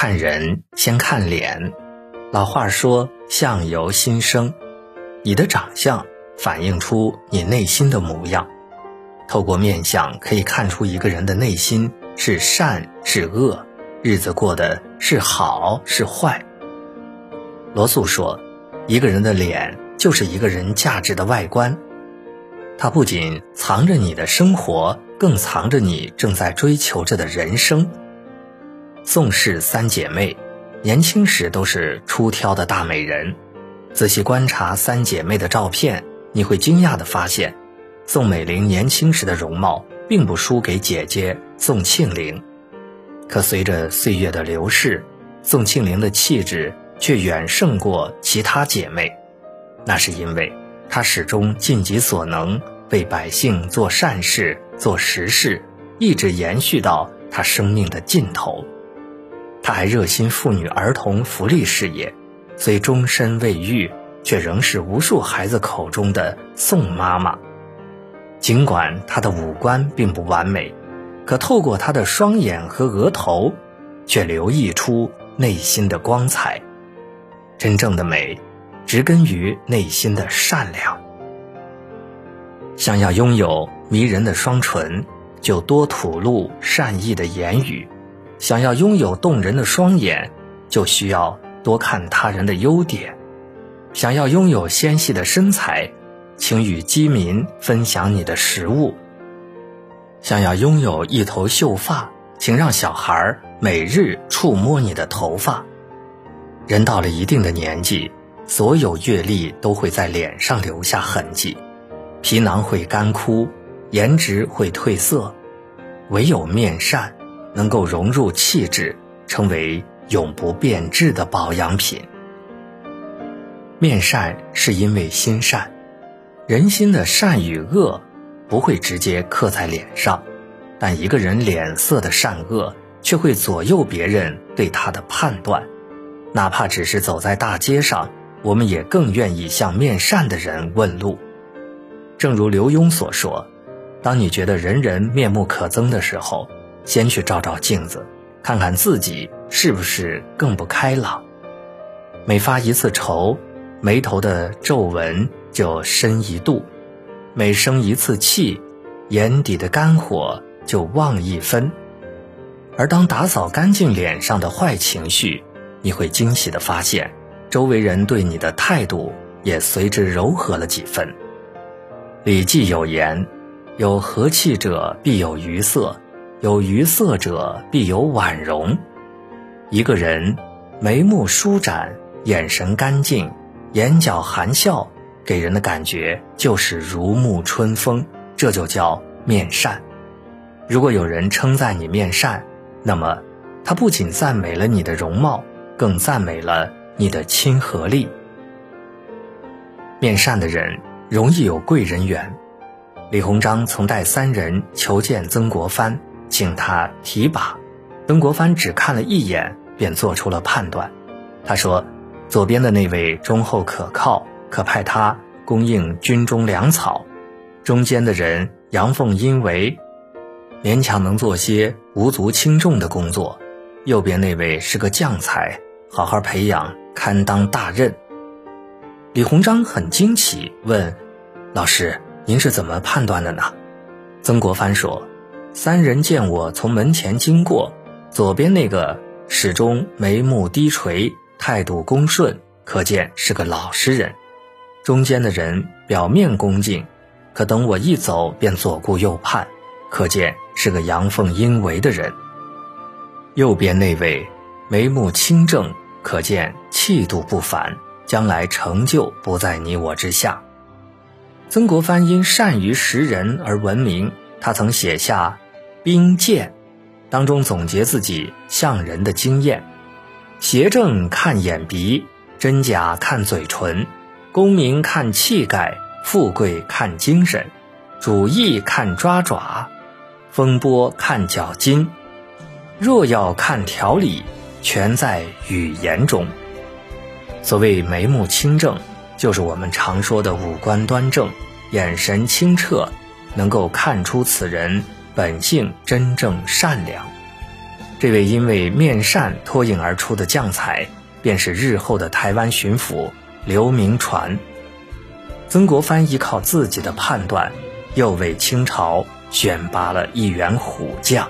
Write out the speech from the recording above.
看人先看脸，老话说相由心生，你的长相反映出你内心的模样。透过面相可以看出一个人的内心是善是恶，日子过得是好是坏。罗素说，一个人的脸就是一个人价值的外观，它不仅藏着你的生活，更藏着你正在追求着的人生。宋氏三姐妹，年轻时都是出挑的大美人。仔细观察三姐妹的照片，你会惊讶地发现，宋美龄年轻时的容貌并不输给姐姐宋庆龄。可随着岁月的流逝，宋庆龄的气质却远胜过其他姐妹。那是因为她始终尽己所能为百姓做善事、做实事，一直延续到她生命的尽头。他还热心妇女儿童福利事业，虽终身未育，却仍是无数孩子口中的宋妈妈。尽管她的五官并不完美，可透过她的双眼和额头，却流溢出内心的光彩。真正的美，植根于内心的善良。想要拥有迷人的双唇，就多吐露善意的言语。想要拥有动人的双眼，就需要多看他人的优点；想要拥有纤细的身材，请与饥民分享你的食物；想要拥有一头秀发，请让小孩每日触摸你的头发。人到了一定的年纪，所有阅历都会在脸上留下痕迹，皮囊会干枯，颜值会褪色，唯有面善。能够融入气质，成为永不变质的保养品。面善是因为心善，人心的善与恶不会直接刻在脸上，但一个人脸色的善恶却会左右别人对他的判断。哪怕只是走在大街上，我们也更愿意向面善的人问路。正如刘墉所说：“当你觉得人人面目可憎的时候。”先去照照镜子，看看自己是不是更不开朗。每发一次愁，眉头的皱纹就深一度；每生一次气，眼底的肝火就旺一分。而当打扫干净脸上的坏情绪，你会惊喜地发现，周围人对你的态度也随之柔和了几分。《礼记》有言：“有和气者，必有余色。”有余色者，必有婉容。一个人眉目舒展，眼神干净，眼角含笑，给人的感觉就是如沐春风。这就叫面善。如果有人称赞你面善，那么他不仅赞美了你的容貌，更赞美了你的亲和力。面善的人容易有贵人缘。李鸿章曾带三人求见曾国藩。请他提拔，曾国藩只看了一眼，便做出了判断。他说：“左边的那位忠厚可靠，可派他供应军中粮草；中间的人阳奉阴违，勉强能做些无足轻重的工作；右边那位是个将才，好好培养，堪当大任。”李鸿章很惊奇，问：“老师，您是怎么判断的呢？”曾国藩说。三人见我从门前经过，左边那个始终眉目低垂，态度恭顺，可见是个老实人；中间的人表面恭敬，可等我一走便左顾右盼，可见是个阳奉阴违的人；右边那位眉目清正，可见气度不凡，将来成就不在你我之下。曾国藩因善于识人而闻名，他曾写下。兵谏当中总结自己相人的经验：邪正看眼鼻，真假看嘴唇，功名看气概，富贵看精神，主义看抓爪，风波看脚筋。若要看条理，全在语言中。所谓眉目清正，就是我们常说的五官端正，眼神清澈，能够看出此人。本性真正善良，这位因为面善脱颖而出的将才，便是日后的台湾巡抚刘铭传。曾国藩依靠自己的判断，又为清朝选拔了一员虎将。